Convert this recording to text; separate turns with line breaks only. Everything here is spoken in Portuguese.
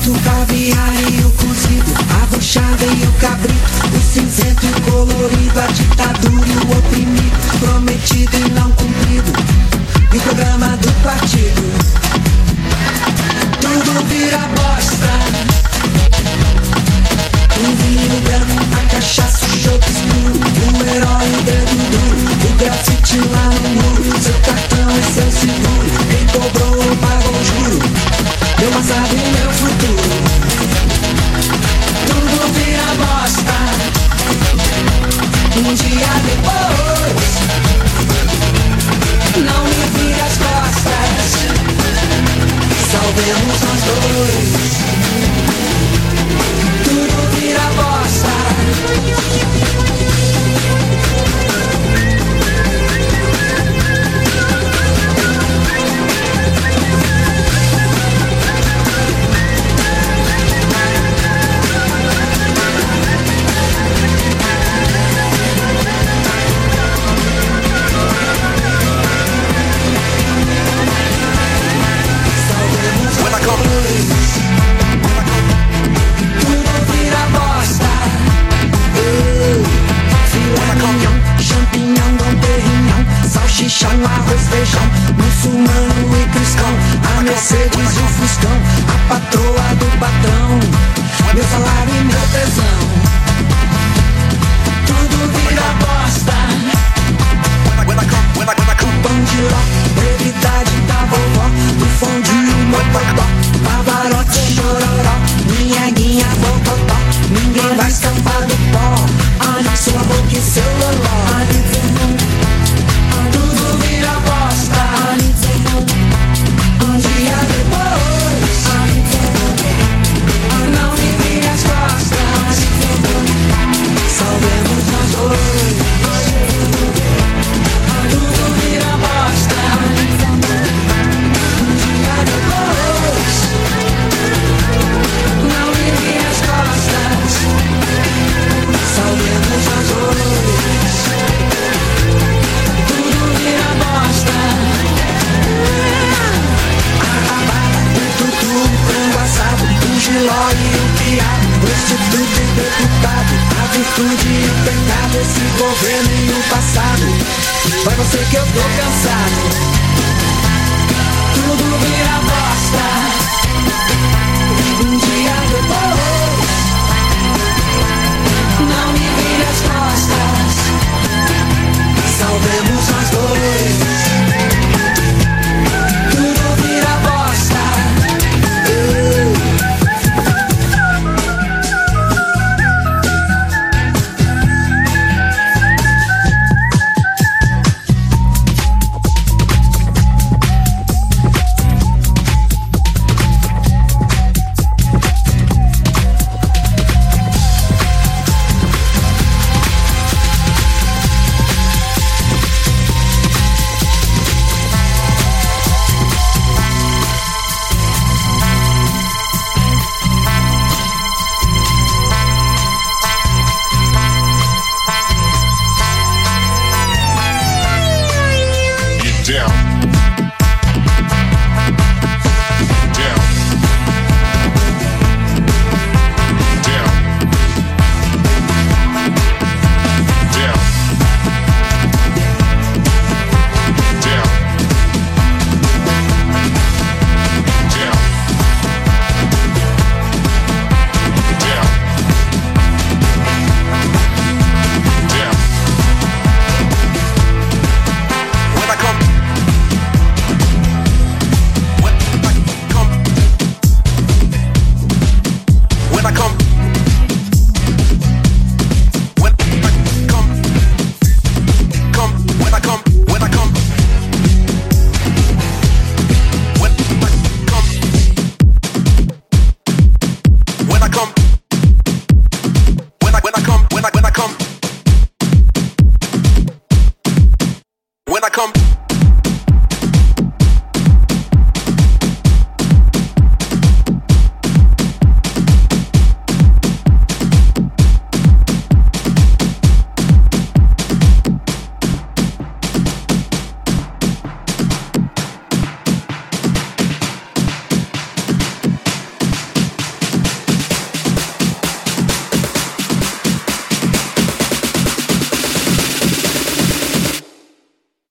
preto, o caviar e o cozido, a buchada e o cabrito, o cinzento e o colorido, a ditadura e o oprimido, prometido e não cumprido. respondi tudo deputado A virtude e o pecado, esse governo e o passado Vai você que eu tô cansado